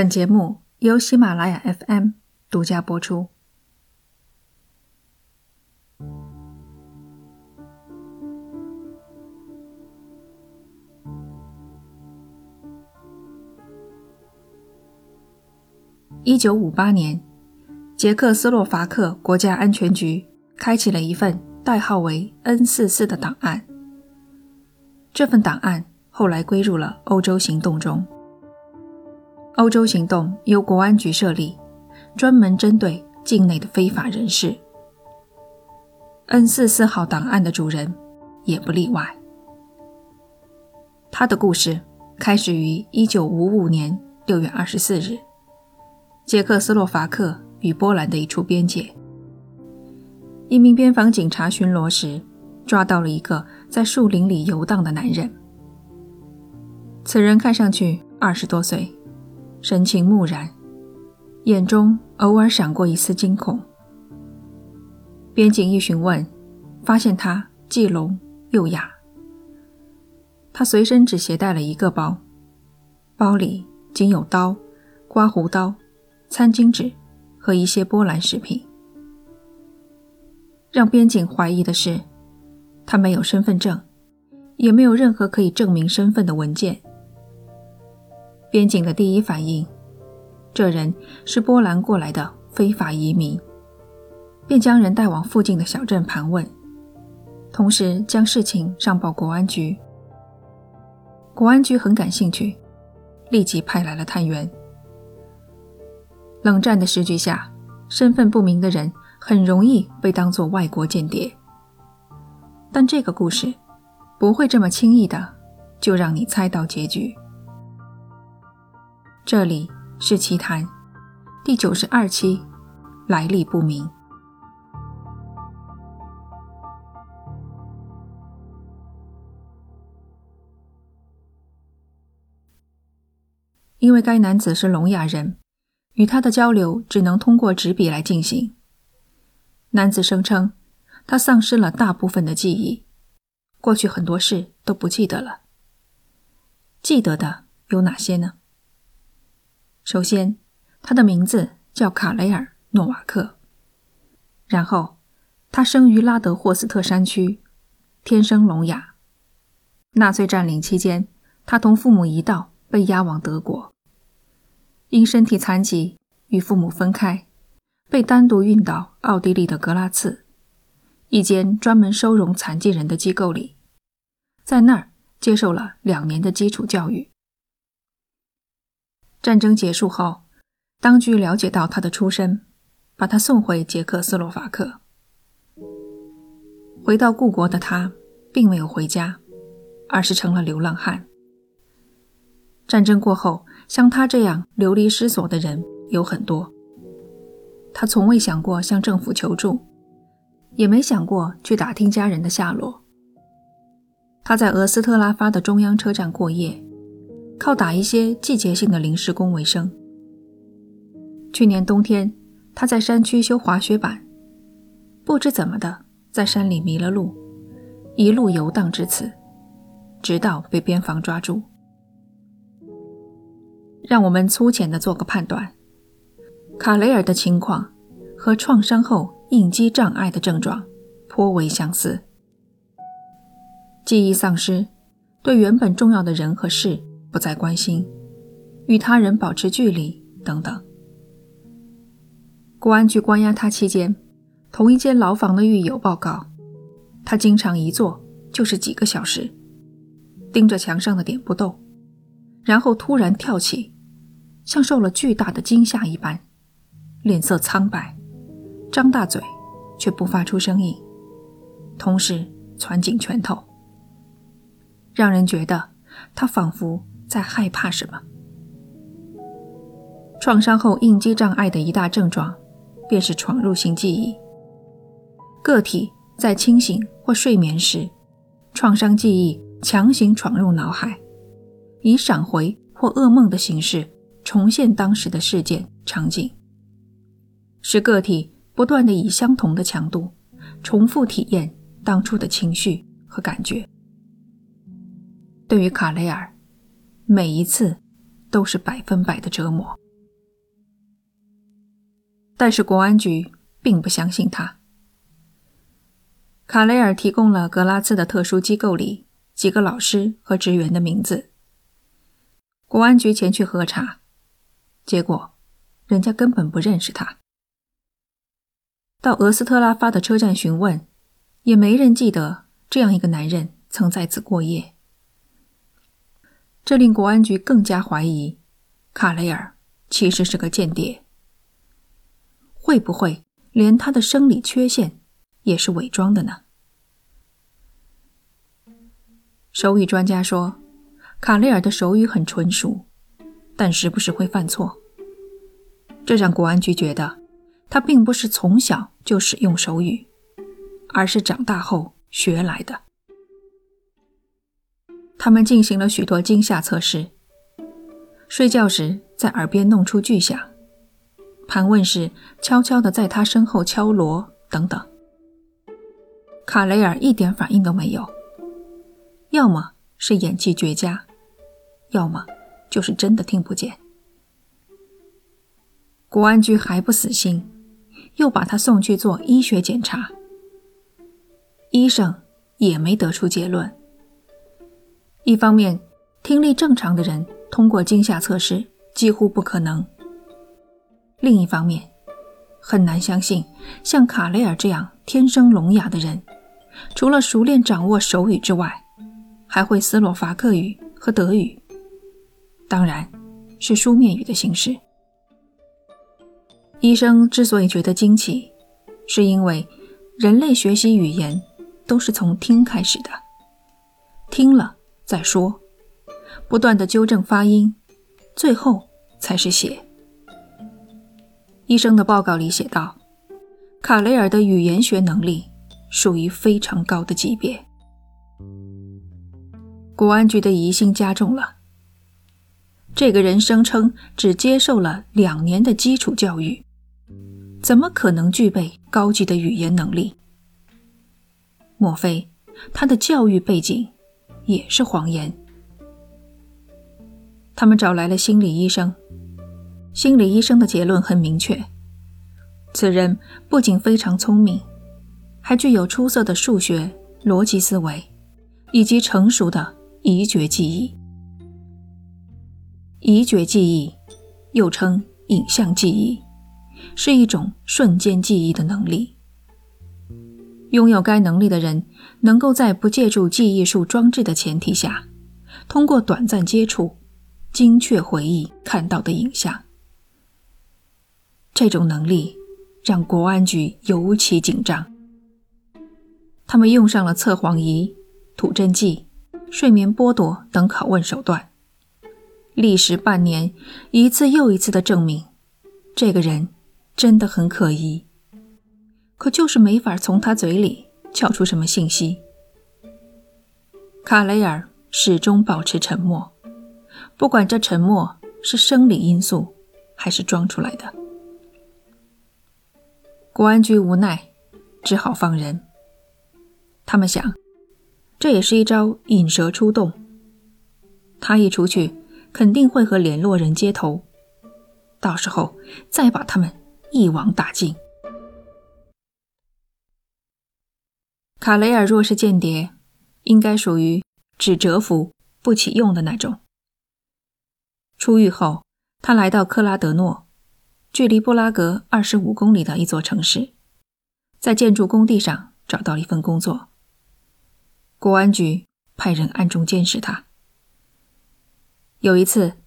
本节目由喜马拉雅 FM 独家播出。一九五八年，捷克斯洛伐克国家安全局开启了一份代号为 N 四四的档案。这份档案后来归入了欧洲行动中。欧洲行动由国安局设立，专门针对境内的非法人士。N 四四号档案的主人也不例外。他的故事开始于一九五五年六月二十四日，捷克斯洛伐克与波兰的一处边界，一名边防警察巡逻时，抓到了一个在树林里游荡的男人。此人看上去二十多岁。神情木然，眼中偶尔闪过一丝惊恐。边警一询问，发现他既聋又哑。他随身只携带了一个包，包里仅有刀、刮胡刀、餐巾纸和一些波兰食品。让边警怀疑的是，他没有身份证，也没有任何可以证明身份的文件。边警的第一反应，这人是波兰过来的非法移民，便将人带往附近的小镇盘问，同时将事情上报国安局。国安局很感兴趣，立即派来了探员。冷战的时局下，身份不明的人很容易被当作外国间谍，但这个故事不会这么轻易的就让你猜到结局。这里是奇谈第九十二期，来历不明。因为该男子是聋哑人，与他的交流只能通过纸笔来进行。男子声称，他丧失了大部分的记忆，过去很多事都不记得了。记得的有哪些呢？首先，他的名字叫卡雷尔·诺瓦克。然后，他生于拉德霍斯特山区，天生聋哑。纳粹占领期间，他同父母一道被押往德国。因身体残疾，与父母分开，被单独运到奥地利的格拉茨，一间专门收容残疾人的机构里，在那儿接受了两年的基础教育。战争结束后，当局了解到他的出身，把他送回捷克斯洛伐克。回到故国的他，并没有回家，而是成了流浪汉。战争过后，像他这样流离失所的人有很多。他从未想过向政府求助，也没想过去打听家人的下落。他在俄斯特拉发的中央车站过夜。靠打一些季节性的临时工为生。去年冬天，他在山区修滑雪板，不知怎么的，在山里迷了路，一路游荡至此，直到被边防抓住。让我们粗浅的做个判断：卡雷尔的情况和创伤后应激障碍的症状颇为相似，记忆丧失，对原本重要的人和事。不再关心，与他人保持距离等等。公安局关押他期间，同一间牢房的狱友报告，他经常一坐就是几个小时，盯着墙上的点不动，然后突然跳起，像受了巨大的惊吓一般，脸色苍白，张大嘴却不发出声音，同时攥紧拳头，让人觉得他仿佛。在害怕什么？创伤后应激障碍的一大症状，便是闯入性记忆。个体在清醒或睡眠时，创伤记忆强行闯入脑海，以闪回或噩梦的形式重现当时的事件场景，使个体不断的以相同的强度重复体验当初的情绪和感觉。对于卡雷尔。每一次都是百分百的折磨。但是国安局并不相信他。卡雷尔提供了格拉茨的特殊机构里几个老师和职员的名字。国安局前去核查，结果人家根本不认识他。到俄斯特拉发的车站询问，也没人记得这样一个男人曾在此过夜。这令国安局更加怀疑，卡雷尔其实是个间谍。会不会连他的生理缺陷也是伪装的呢？手语专家说，卡雷尔的手语很纯熟，但时不时会犯错。这让国安局觉得，他并不是从小就使用手语，而是长大后学来的。他们进行了许多惊吓测试：睡觉时在耳边弄出巨响，盘问时悄悄地在他身后敲锣，等等。卡雷尔一点反应都没有，要么是演技绝佳，要么就是真的听不见。国安局还不死心，又把他送去做医学检查，医生也没得出结论。一方面，听力正常的人通过惊吓测试几乎不可能；另一方面，很难相信像卡雷尔这样天生聋哑的人，除了熟练掌握手语之外，还会斯洛伐克语和德语，当然是书面语的形式。医生之所以觉得惊奇，是因为人类学习语言都是从听开始的，听了。再说，不断的纠正发音，最后才是写。医生的报告里写道：“卡雷尔的语言学能力属于非常高的级别。”国安局的疑心加重了。这个人声称只接受了两年的基础教育，怎么可能具备高级的语言能力？莫非他的教育背景？也是谎言。他们找来了心理医生，心理医生的结论很明确：此人不仅非常聪明，还具有出色的数学、逻辑思维，以及成熟的移觉记忆。移觉记忆又称影像记忆，是一种瞬间记忆的能力。拥有该能力的人，能够在不借助记忆术装置的前提下，通过短暂接触，精确回忆看到的影像。这种能力让国安局尤其紧张。他们用上了测谎仪、吐真剂、睡眠剥夺等拷问手段，历时半年，一次又一次的证明，这个人真的很可疑。可就是没法从他嘴里撬出什么信息。卡雷尔始终保持沉默，不管这沉默是生理因素还是装出来的。国安局无奈，只好放人。他们想，这也是一招引蛇出洞。他一出去，肯定会和联络人接头，到时候再把他们一网打尽。卡雷尔若是间谍，应该属于只蛰伏不起用的那种。出狱后，他来到克拉德诺，距离布拉格二十五公里的一座城市，在建筑工地上找到了一份工作。国安局派人暗中监视他。有一次，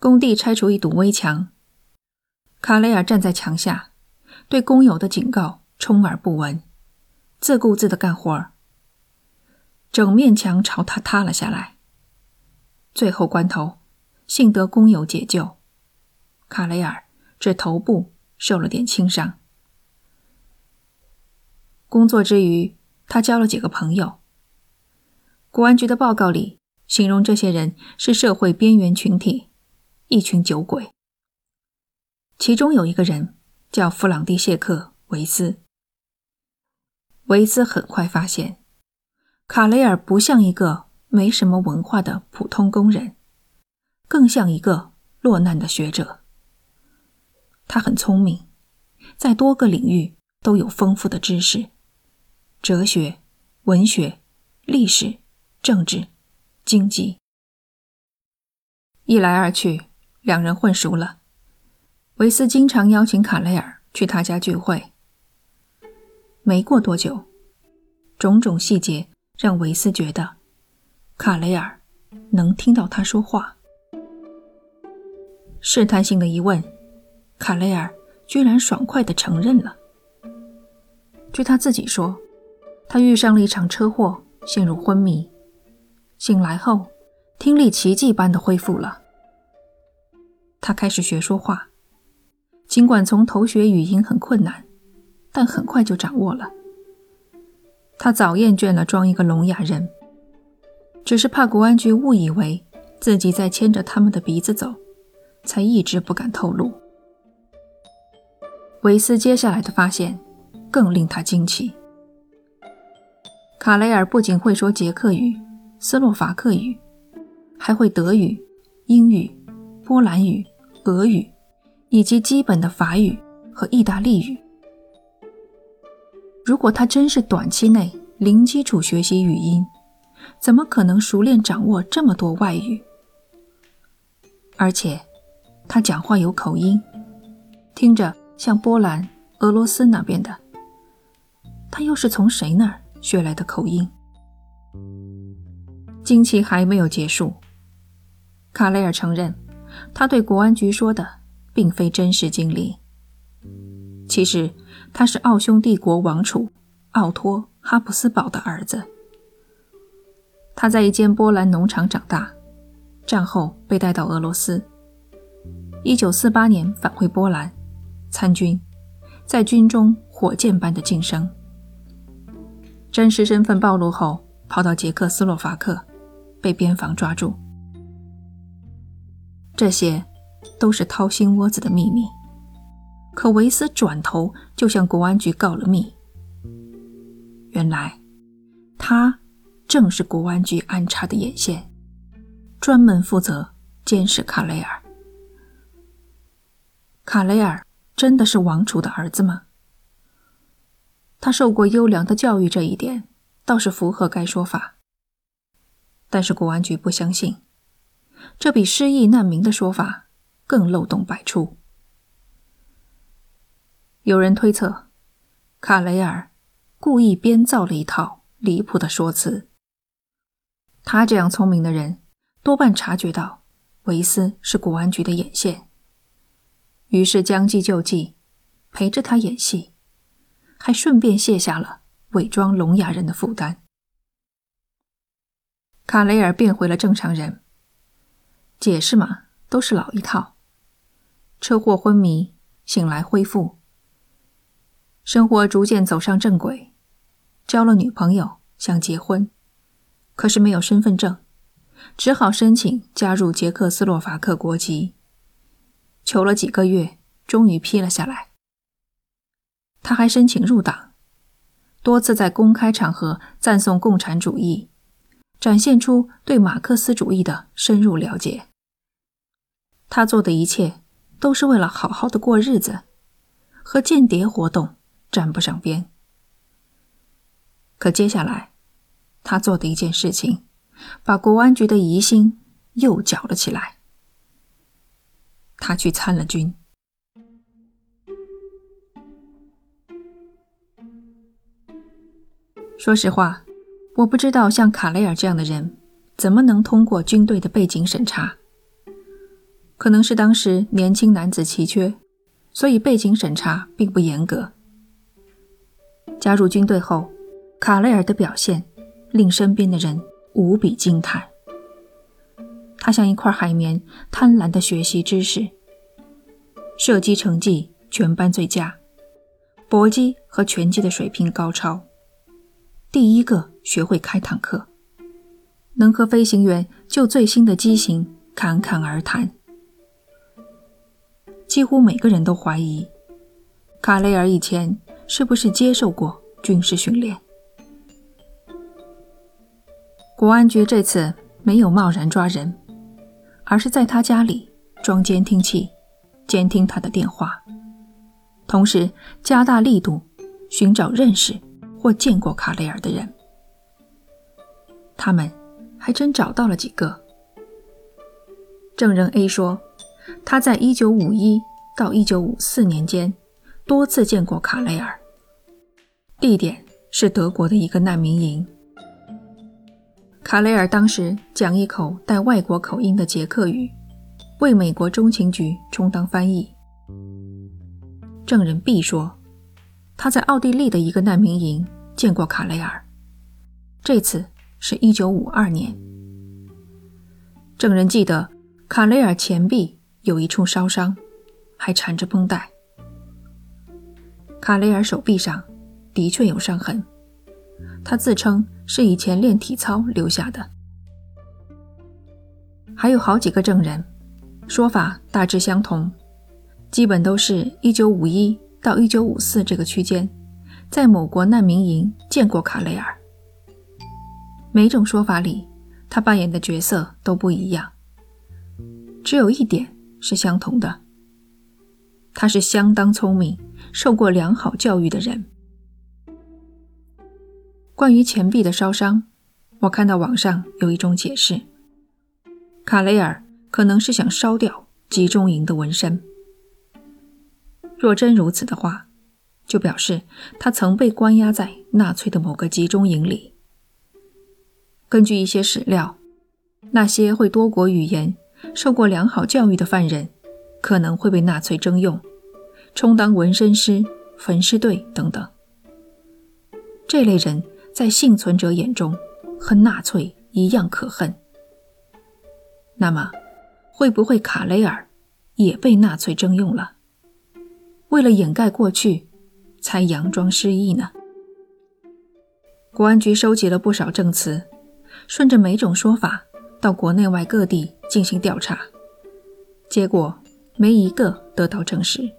工地拆除一堵危墙，卡雷尔站在墙下，对工友的警告充耳不闻。自顾自的干活儿，整面墙朝他塌了下来。最后关头，幸得工友解救，卡雷尔只头部受了点轻伤。工作之余，他交了几个朋友。国安局的报告里形容这些人是社会边缘群体，一群酒鬼。其中有一个人叫弗朗蒂谢克·维斯。维斯很快发现，卡雷尔不像一个没什么文化的普通工人，更像一个落难的学者。他很聪明，在多个领域都有丰富的知识：哲学、文学、历史、政治、经济。一来二去，两人混熟了。维斯经常邀请卡雷尔去他家聚会。没过多久，种种细节让维斯觉得卡雷尔能听到他说话。试探性的一问，卡雷尔居然爽快地承认了。据他自己说，他遇上了一场车祸，陷入昏迷，醒来后听力奇迹般的恢复了。他开始学说话，尽管从头学语音很困难，但很快就掌握了。他早厌倦了装一个聋哑人，只是怕国安局误以为自己在牵着他们的鼻子走。才一直不敢透露。维斯接下来的发现更令他惊奇。卡雷尔不仅会说捷克语、斯洛伐克语，还会德语、英语、波兰语、俄语，以及基本的法语和意大利语。如果他真是短期内零基础学习语音，怎么可能熟练掌握这么多外语？而且。他讲话有口音，听着像波兰、俄罗斯那边的。他又是从谁那儿学来的口音？惊奇还没有结束。卡雷尔承认，他对国安局说的并非真实经历。其实他是奥匈帝国王储奥托·哈布斯堡的儿子。他在一间波兰农场长大，战后被带到俄罗斯。一九四八年返回波兰，参军，在军中火箭般的晋升。真实身份暴露后，跑到捷克斯洛伐克，被边防抓住。这些都是掏心窝子的秘密。可维斯转头就向国安局告了密。原来，他正是国安局安插的眼线，专门负责监视卡雷尔。卡雷尔真的是王储的儿子吗？他受过优良的教育，这一点倒是符合该说法。但是国安局不相信，这比失忆难民的说法更漏洞百出。有人推测，卡雷尔故意编造了一套离谱的说辞。他这样聪明的人，多半察觉到维斯是国安局的眼线。于是将计就计，陪着他演戏，还顺便卸下了伪装聋哑人的负担。卡雷尔变回了正常人。解释嘛，都是老一套：车祸昏迷，醒来恢复，生活逐渐走上正轨，交了女朋友，想结婚，可是没有身份证，只好申请加入捷克斯洛伐克国籍。求了几个月，终于批了下来。他还申请入党，多次在公开场合赞颂共产主义，展现出对马克思主义的深入了解。他做的一切都是为了好好的过日子，和间谍活动沾不上边。可接下来，他做的一件事情，把国安局的疑心又搅了起来。他去参了军。说实话，我不知道像卡雷尔这样的人怎么能通过军队的背景审查。可能是当时年轻男子奇缺，所以背景审查并不严格。加入军队后，卡雷尔的表现令身边的人无比惊叹。他像一块海绵，贪婪地学习知识。射击成绩全班最佳，搏击和拳击的水平高超。第一个学会开坦克，能和飞行员就最新的机型侃侃而谈。几乎每个人都怀疑，卡雷尔以前是不是接受过军事训练。国安局这次没有贸然抓人。而是在他家里装监听器，监听他的电话，同时加大力度寻找认识或见过卡雷尔的人。他们还真找到了几个。证人 A 说，他在1951到1954年间多次见过卡雷尔，地点是德国的一个难民营。卡雷尔当时讲一口带外国口音的捷克语，为美国中情局充当翻译。证人 B 说，他在奥地利的一个难民营见过卡雷尔，这次是一九五二年。证人记得卡雷尔前臂有一处烧伤，还缠着绷带。卡雷尔手臂上的确有伤痕，他自称是以前练体操留下的。还有好几个证人，说法大致相同。基本都是一九五一到一九五四这个区间，在某国难民营见过卡雷尔。每种说法里，他扮演的角色都不一样，只有一点是相同的：他是相当聪明、受过良好教育的人。关于钱币的烧伤，我看到网上有一种解释：卡雷尔可能是想烧掉集中营的纹身。若真如此的话，就表示他曾被关押在纳粹的某个集中营里。根据一些史料，那些会多国语言、受过良好教育的犯人，可能会被纳粹征用，充当纹身师、焚尸队等等。这类人在幸存者眼中和纳粹一样可恨。那么，会不会卡雷尔也被纳粹征用了？为了掩盖过去，才佯装失忆呢。国安局收集了不少证词，顺着每种说法到国内外各地进行调查，结果没一个得到证实。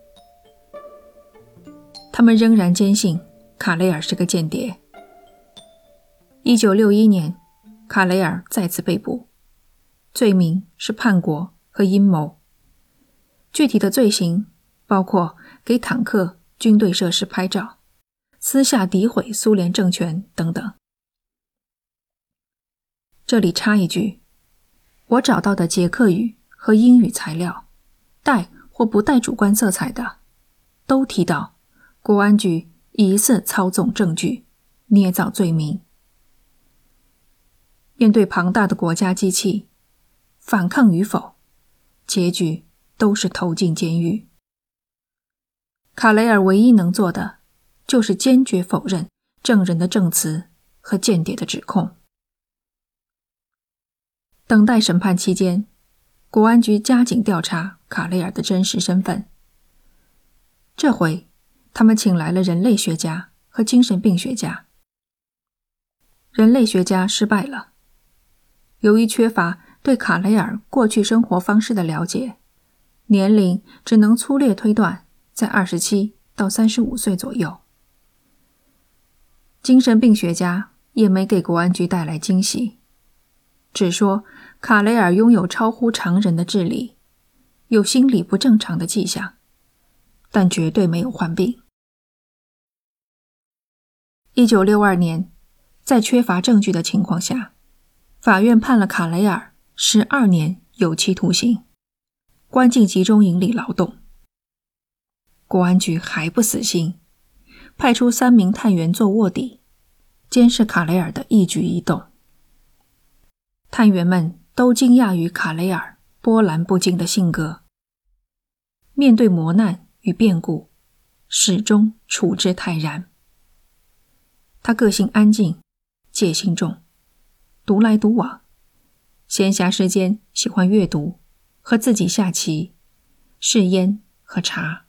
他们仍然坚信卡雷尔是个间谍。一九六一年，卡雷尔再次被捕，罪名是叛国和阴谋。具体的罪行包括。给坦克、军队设施拍照，私下诋毁苏联政权等等。这里插一句，我找到的捷克语和英语材料，带或不带主观色彩的，都提到国安局疑似操纵证据，捏造罪名。面对庞大的国家机器，反抗与否，结局都是投进监狱。卡雷尔唯一能做的，就是坚决否认证人的证词和间谍的指控。等待审判期间，国安局加紧调查卡雷尔的真实身份。这回，他们请来了人类学家和精神病学家。人类学家失败了，由于缺乏对卡雷尔过去生活方式的了解，年龄只能粗略推断。在二十七到三十五岁左右，精神病学家也没给国安局带来惊喜，只说卡雷尔拥有超乎常人的智力，有心理不正常的迹象，但绝对没有患病。一九六二年，在缺乏证据的情况下，法院判了卡雷尔十二年有期徒刑，关进集中营里劳动。公安局还不死心，派出三名探员做卧底，监视卡雷尔的一举一动。探员们都惊讶于卡雷尔波澜不惊的性格，面对磨难与变故，始终处之泰然。他个性安静，戒心重，独来独往，闲暇时间喜欢阅读和自己下棋、试烟和茶。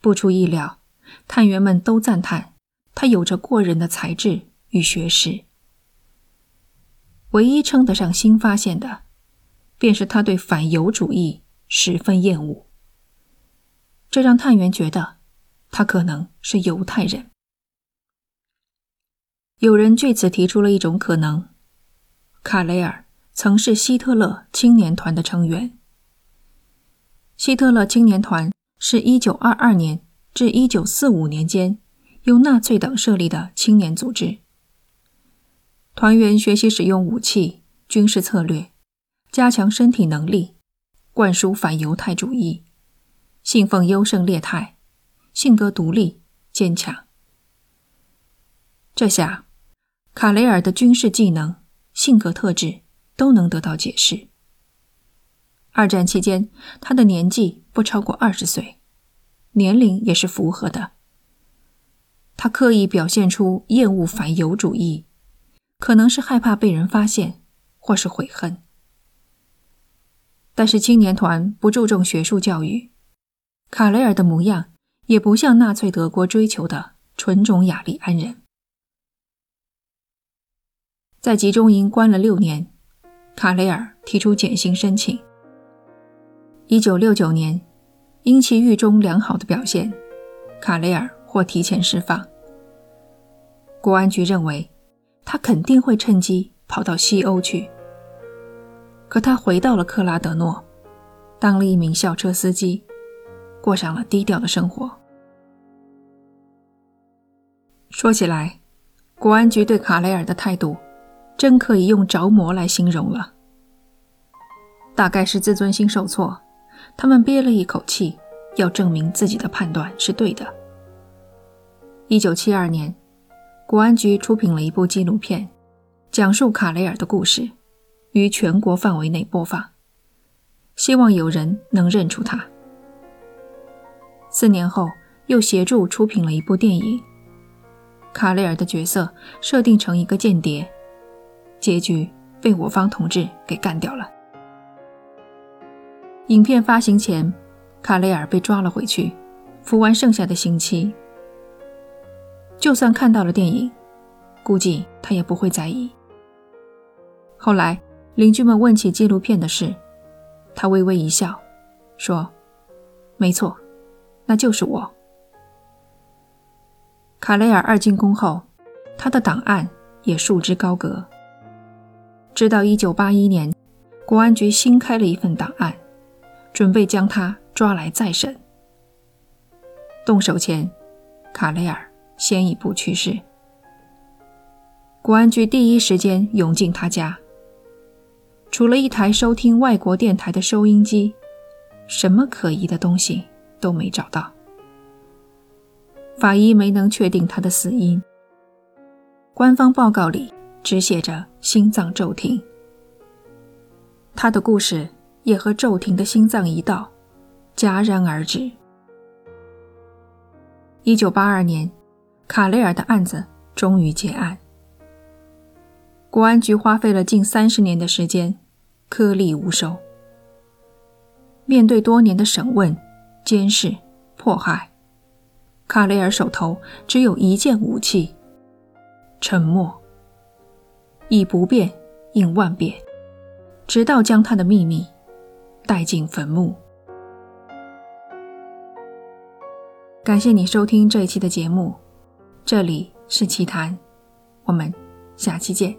不出意料，探员们都赞叹他有着过人的才智与学识。唯一称得上新发现的，便是他对反犹主义十分厌恶，这让探员觉得他可能是犹太人。有人据此提出了一种可能：卡雷尔曾是希特勒青年团的成员。希特勒青年团。是一九二二年至一九四五年间由纳粹党设立的青年组织。团员学习使用武器、军事策略，加强身体能力，灌输反犹太主义，信奉优胜劣汰，性格独立坚强。这下，卡雷尔的军事技能、性格特质都能得到解释。二战期间，他的年纪不超过二十岁，年龄也是符合的。他刻意表现出厌恶反犹主义。可能是害怕被人发现，或是悔恨。但是青年团不注重学术教育，卡雷尔的模样也不像纳粹德国追求的纯种雅利安人。在集中营关了六年，卡雷尔提出减刑申请。一九六九年，因其狱中良好的表现，卡雷尔获提前释放。国安局认为。他肯定会趁机跑到西欧去。可他回到了克拉德诺，当了一名校车司机，过上了低调的生活。说起来，国安局对卡雷尔的态度，真可以用着魔来形容了。大概是自尊心受挫，他们憋了一口气，要证明自己的判断是对的。一九七二年。国安局出品了一部纪录片，讲述卡雷尔的故事，于全国范围内播放，希望有人能认出他。四年后，又协助出品了一部电影，卡雷尔的角色设定成一个间谍，结局被我方同志给干掉了。影片发行前，卡雷尔被抓了回去，服完剩下的刑期。就算看到了电影，估计他也不会在意。后来邻居们问起纪录片的事，他微微一笑，说：“没错，那就是我。”卡雷尔二进宫后，他的档案也束之高阁。直到1981年，国安局新开了一份档案，准备将他抓来再审。动手前，卡雷尔。先一步去世。国安局第一时间涌进他家，除了一台收听外国电台的收音机，什么可疑的东西都没找到。法医没能确定他的死因，官方报告里只写着心脏骤停。他的故事也和骤停的心脏一道，戛然而止。一九八二年。卡雷尔的案子终于结案，国安局花费了近三十年的时间，颗粒无收。面对多年的审问、监视、迫害，卡雷尔手头只有一件武器：沉默。以不变应万变，直到将他的秘密带进坟墓。感谢你收听这一期的节目。这里是奇谈，我们下期见。